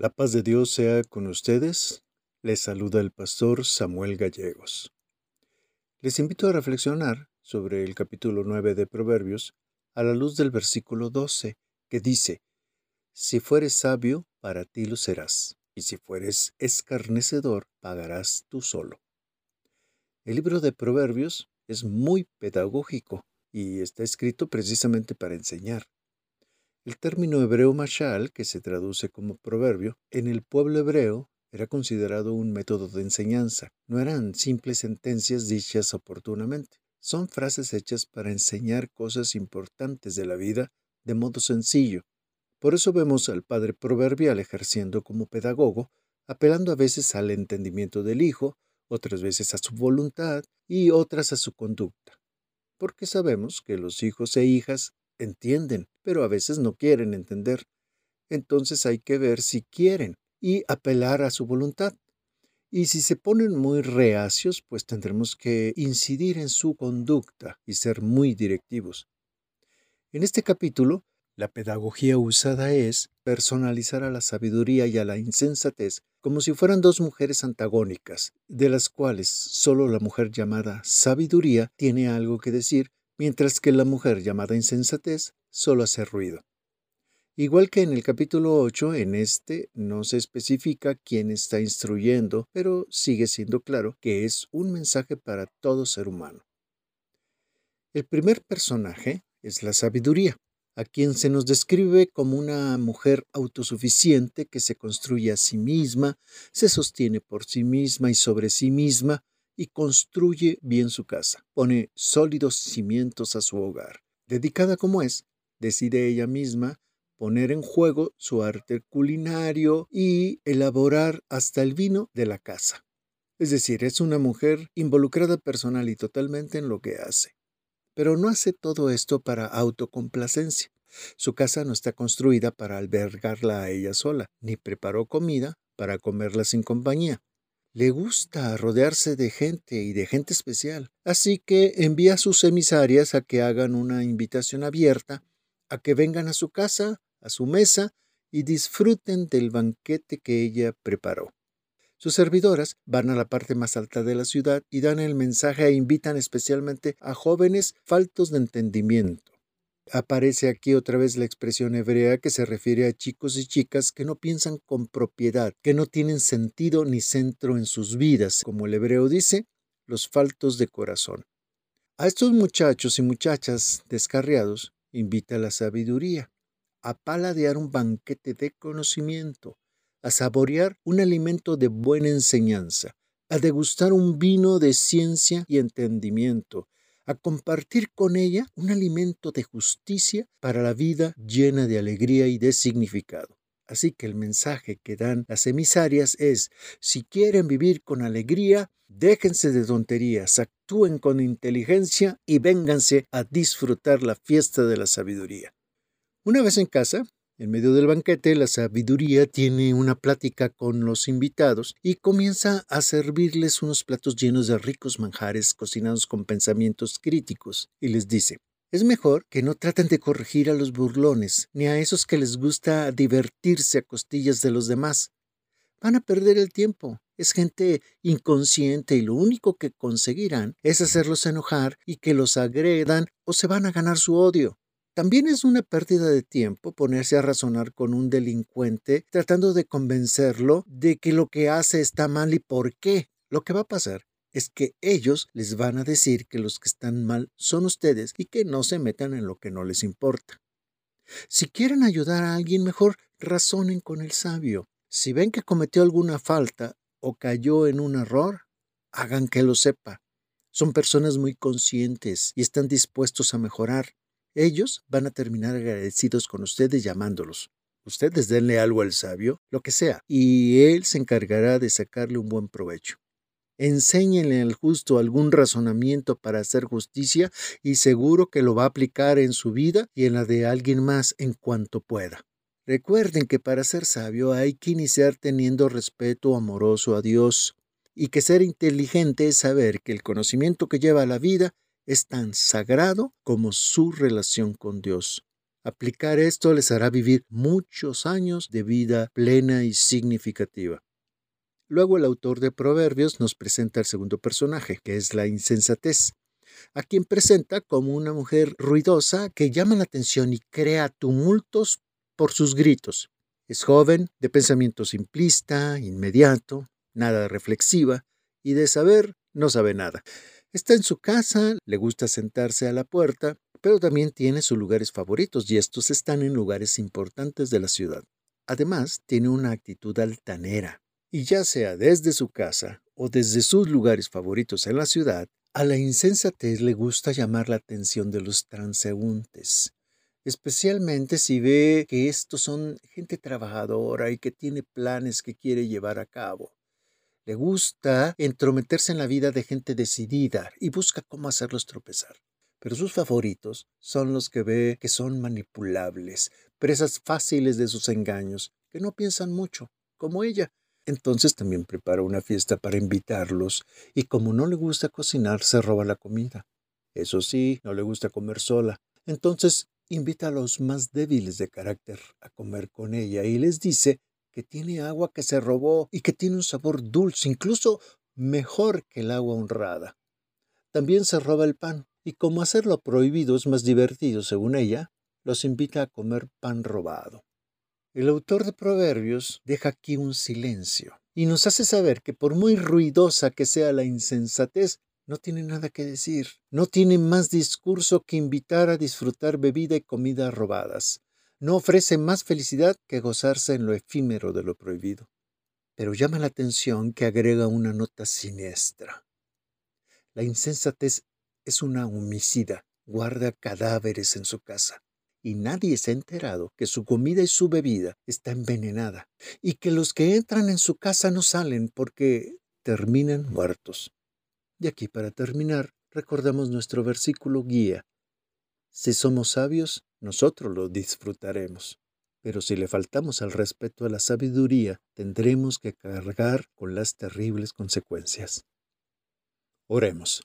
La paz de Dios sea con ustedes. Les saluda el pastor Samuel Gallegos. Les invito a reflexionar sobre el capítulo 9 de Proverbios a la luz del versículo 12, que dice, Si fueres sabio, para ti lo serás, y si fueres escarnecedor, pagarás tú solo. El libro de Proverbios es muy pedagógico y está escrito precisamente para enseñar. El término hebreo mashal, que se traduce como proverbio, en el pueblo hebreo era considerado un método de enseñanza. No eran simples sentencias dichas oportunamente. Son frases hechas para enseñar cosas importantes de la vida de modo sencillo. Por eso vemos al padre proverbial ejerciendo como pedagogo, apelando a veces al entendimiento del hijo, otras veces a su voluntad y otras a su conducta. Porque sabemos que los hijos e hijas entienden, pero a veces no quieren entender. Entonces hay que ver si quieren y apelar a su voluntad. Y si se ponen muy reacios, pues tendremos que incidir en su conducta y ser muy directivos. En este capítulo, la pedagogía usada es personalizar a la sabiduría y a la insensatez como si fueran dos mujeres antagónicas, de las cuales solo la mujer llamada sabiduría tiene algo que decir mientras que la mujer llamada insensatez solo hace ruido. Igual que en el capítulo 8, en este no se especifica quién está instruyendo, pero sigue siendo claro que es un mensaje para todo ser humano. El primer personaje es la sabiduría, a quien se nos describe como una mujer autosuficiente que se construye a sí misma, se sostiene por sí misma y sobre sí misma, y construye bien su casa, pone sólidos cimientos a su hogar. Dedicada como es, decide ella misma poner en juego su arte culinario y elaborar hasta el vino de la casa. Es decir, es una mujer involucrada personal y totalmente en lo que hace. Pero no hace todo esto para autocomplacencia. Su casa no está construida para albergarla a ella sola, ni preparó comida para comerla sin compañía le gusta rodearse de gente y de gente especial, así que envía a sus emisarias a que hagan una invitación abierta, a que vengan a su casa, a su mesa, y disfruten del banquete que ella preparó. Sus servidoras van a la parte más alta de la ciudad y dan el mensaje e invitan especialmente a jóvenes faltos de entendimiento aparece aquí otra vez la expresión hebrea que se refiere a chicos y chicas que no piensan con propiedad, que no tienen sentido ni centro en sus vidas, como el hebreo dice, los faltos de corazón. A estos muchachos y muchachas descarriados invita la sabiduría, a paladear un banquete de conocimiento, a saborear un alimento de buena enseñanza, a degustar un vino de ciencia y entendimiento, a compartir con ella un alimento de justicia para la vida llena de alegría y de significado. Así que el mensaje que dan las emisarias es, si quieren vivir con alegría, déjense de tonterías, actúen con inteligencia y vénganse a disfrutar la fiesta de la sabiduría. Una vez en casa, en medio del banquete, la sabiduría tiene una plática con los invitados y comienza a servirles unos platos llenos de ricos manjares cocinados con pensamientos críticos, y les dice, es mejor que no traten de corregir a los burlones, ni a esos que les gusta divertirse a costillas de los demás. Van a perder el tiempo. Es gente inconsciente y lo único que conseguirán es hacerlos enojar y que los agredan o se van a ganar su odio. También es una pérdida de tiempo ponerse a razonar con un delincuente tratando de convencerlo de que lo que hace está mal y por qué. Lo que va a pasar es que ellos les van a decir que los que están mal son ustedes y que no se metan en lo que no les importa. Si quieren ayudar a alguien mejor, razonen con el sabio. Si ven que cometió alguna falta o cayó en un error, hagan que lo sepa. Son personas muy conscientes y están dispuestos a mejorar. Ellos van a terminar agradecidos con ustedes llamándolos. Ustedes denle algo al sabio, lo que sea, y él se encargará de sacarle un buen provecho. Enséñenle al justo algún razonamiento para hacer justicia y seguro que lo va a aplicar en su vida y en la de alguien más en cuanto pueda. Recuerden que para ser sabio hay que iniciar teniendo respeto amoroso a Dios y que ser inteligente es saber que el conocimiento que lleva a la vida es tan sagrado como su relación con Dios. Aplicar esto les hará vivir muchos años de vida plena y significativa. Luego el autor de Proverbios nos presenta el segundo personaje, que es la insensatez, a quien presenta como una mujer ruidosa que llama la atención y crea tumultos por sus gritos. Es joven, de pensamiento simplista, inmediato, nada reflexiva, y de saber no sabe nada. Está en su casa, le gusta sentarse a la puerta, pero también tiene sus lugares favoritos y estos están en lugares importantes de la ciudad. Además, tiene una actitud altanera, y ya sea desde su casa o desde sus lugares favoritos en la ciudad, a la insensatez le gusta llamar la atención de los transeúntes, especialmente si ve que estos son gente trabajadora y que tiene planes que quiere llevar a cabo. Le gusta entrometerse en la vida de gente decidida y busca cómo hacerlos tropezar. Pero sus favoritos son los que ve que son manipulables, presas fáciles de sus engaños, que no piensan mucho, como ella, entonces también prepara una fiesta para invitarlos y como no le gusta cocinar, se roba la comida. Eso sí, no le gusta comer sola. Entonces invita a los más débiles de carácter a comer con ella y les dice que tiene agua que se robó y que tiene un sabor dulce, incluso mejor que el agua honrada. También se roba el pan y como hacerlo prohibido es más divertido según ella, los invita a comer pan robado. El autor de Proverbios deja aquí un silencio y nos hace saber que por muy ruidosa que sea la insensatez, no tiene nada que decir, no tiene más discurso que invitar a disfrutar bebida y comida robadas, no ofrece más felicidad que gozarse en lo efímero de lo prohibido. Pero llama la atención que agrega una nota siniestra. La insensatez es una homicida, guarda cadáveres en su casa y nadie se ha enterado que su comida y su bebida está envenenada y que los que entran en su casa no salen porque terminan muertos. Y aquí para terminar, recordamos nuestro versículo guía. Si somos sabios, nosotros lo disfrutaremos. Pero si le faltamos al respeto a la sabiduría, tendremos que cargar con las terribles consecuencias. Oremos.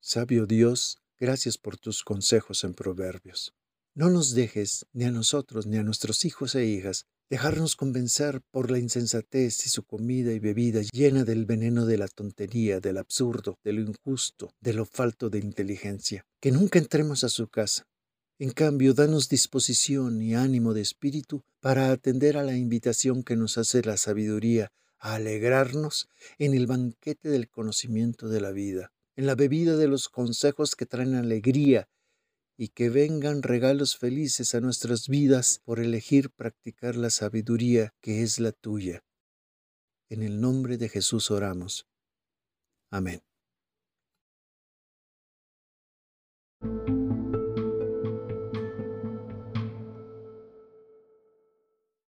Sabio Dios, gracias por tus consejos en Proverbios. No nos dejes, ni a nosotros, ni a nuestros hijos e hijas, dejarnos convencer por la insensatez y su comida y bebida llena del veneno de la tontería, del absurdo, de lo injusto, de lo falto de inteligencia. Que nunca entremos a su casa. En cambio, danos disposición y ánimo de espíritu para atender a la invitación que nos hace la sabiduría a alegrarnos en el banquete del conocimiento de la vida, en la bebida de los consejos que traen alegría y que vengan regalos felices a nuestras vidas por elegir practicar la sabiduría que es la tuya. En el nombre de Jesús oramos. Amén.